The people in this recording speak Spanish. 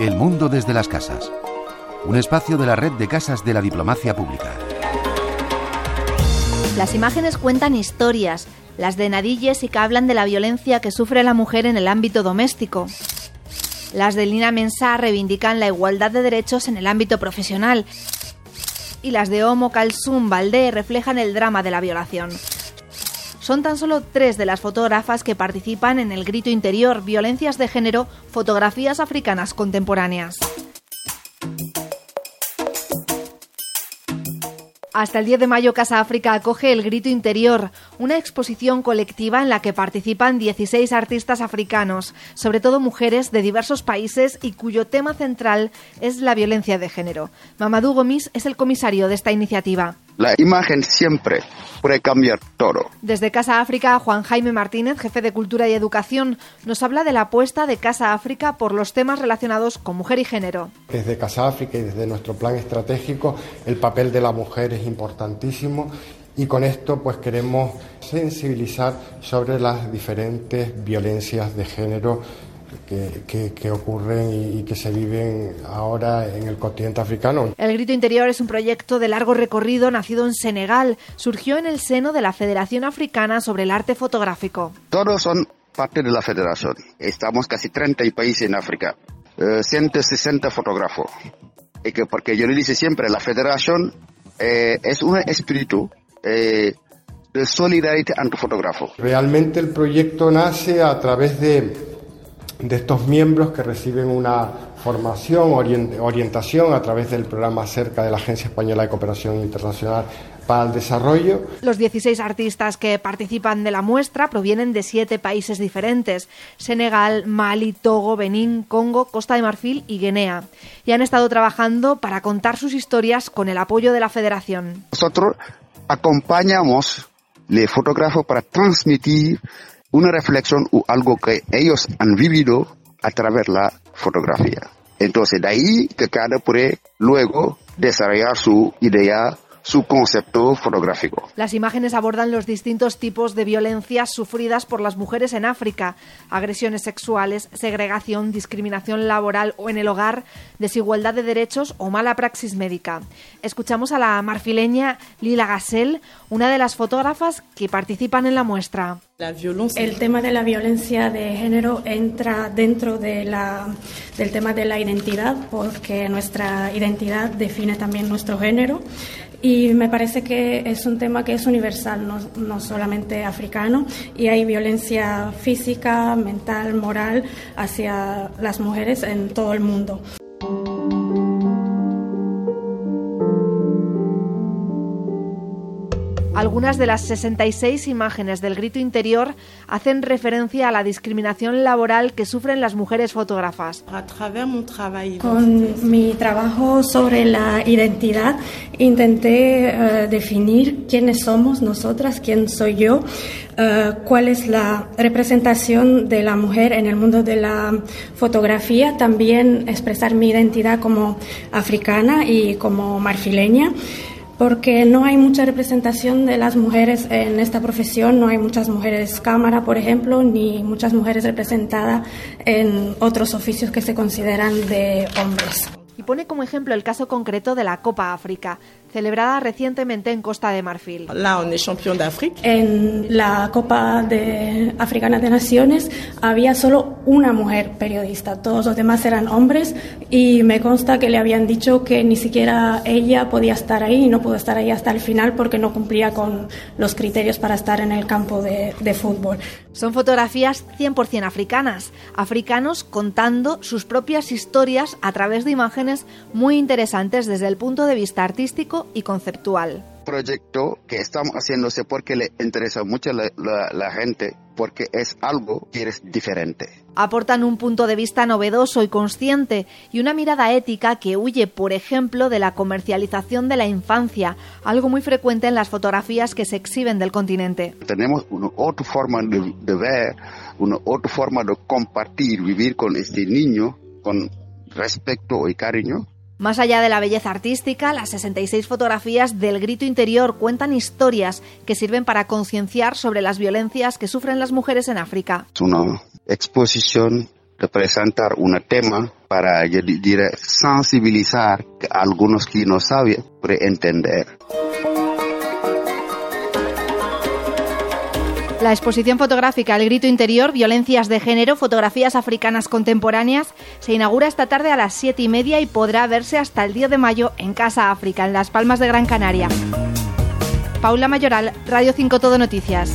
El mundo desde las casas. Un espacio de la red de casas de la diplomacia pública. Las imágenes cuentan historias, las de Nadille y que hablan de la violencia que sufre la mujer en el ámbito doméstico. Las de Lina Mensah reivindican la igualdad de derechos en el ámbito profesional. Y las de Homo Kalsum Valdé reflejan el drama de la violación. Son tan solo tres de las fotógrafas que participan en el Grito Interior, Violencias de Género, Fotografías Africanas Contemporáneas. Hasta el 10 de mayo Casa África acoge El Grito Interior, una exposición colectiva en la que participan 16 artistas africanos, sobre todo mujeres de diversos países y cuyo tema central es la violencia de género. Mamadou Gomis es el comisario de esta iniciativa. La imagen siempre puede cambiar todo. Desde Casa África, Juan Jaime Martínez, jefe de Cultura y Educación, nos habla de la apuesta de Casa África por los temas relacionados con mujer y género. Desde Casa África y desde nuestro plan estratégico, el papel de la mujer es importantísimo y con esto pues queremos sensibilizar sobre las diferentes violencias de género que, ocurren y, que se viven ahora en el continente africano. El Grito Interior es un proyecto de largo recorrido nacido en Senegal. Surgió en el seno de la Federación Africana sobre el Arte Fotográfico. Todos son parte de la federación. Estamos casi 30 países en África, 160 eh, fotógrafos. Y que porque yo le dice siempre, la federación eh, es un espíritu eh, de solidaridad ante fotógrafos. Realmente el proyecto nace a través de de estos miembros que reciben una formación, orientación a través del programa cerca de la Agencia Española de Cooperación Internacional para el Desarrollo. Los 16 artistas que participan de la muestra provienen de siete países diferentes, Senegal, Mali, Togo, Benín, Congo, Costa de Marfil y Guinea, y han estado trabajando para contar sus historias con el apoyo de la Federación. Nosotros acompañamos los fotógrafos para transmitir una reflexión o algo que ellos han vivido a través de la fotografía. Entonces, de ahí que cada puede luego desarrollar su idea su concepto fotográfico. Las imágenes abordan los distintos tipos de violencias sufridas por las mujeres en África, agresiones sexuales, segregación, discriminación laboral o en el hogar, desigualdad de derechos o mala praxis médica. Escuchamos a la marfileña Lila Gassel, una de las fotógrafas que participan en la muestra. El tema de la violencia de género entra dentro de la, del tema de la identidad porque nuestra identidad define también nuestro género y me parece que es un tema que es universal, no, no solamente africano, y hay violencia física, mental, moral hacia las mujeres en todo el mundo. Algunas de las 66 imágenes del grito interior hacen referencia a la discriminación laboral que sufren las mujeres fotógrafas. Con mi trabajo sobre la identidad intenté eh, definir quiénes somos nosotras, quién soy yo, eh, cuál es la representación de la mujer en el mundo de la fotografía, también expresar mi identidad como africana y como marfileña porque no hay mucha representación de las mujeres en esta profesión, no hay muchas mujeres cámara, por ejemplo, ni muchas mujeres representadas en otros oficios que se consideran de hombres. Y pone como ejemplo el caso concreto de la Copa África, celebrada recientemente en Costa de Marfil. En la Copa de Africana de Naciones había solo una mujer periodista, todos los demás eran hombres y me consta que le habían dicho que ni siquiera ella podía estar ahí y no pudo estar ahí hasta el final porque no cumplía con los criterios para estar en el campo de, de fútbol. Son fotografías 100% africanas, africanos contando sus propias historias a través de imágenes muy interesantes desde el punto de vista artístico y conceptual. Proyecto que estamos haciéndose porque le interesa mucho a la, gente, porque es algo que es diferente. Aportan un punto de vista novedoso y consciente y una mirada ética que huye, por ejemplo, de la comercialización de la infancia, algo muy frecuente en las fotografías que se exhiben del continente. Tenemos una otra forma de, de ver, una otra forma de compartir, vivir con este niño con respeto y cariño Más allá de la belleza artística, las 66 fotografías del grito interior cuentan historias que sirven para concienciar sobre las violencias que sufren las mujeres en África. Es una exposición de presentar un tema para sensibilizar a algunos que no saben, para entender. La exposición fotográfica El Grito Interior, Violencias de Género, Fotografías Africanas Contemporáneas, se inaugura esta tarde a las 7 y media y podrá verse hasta el 10 de mayo en Casa África, en Las Palmas de Gran Canaria. Paula Mayoral, Radio 5 Todo Noticias.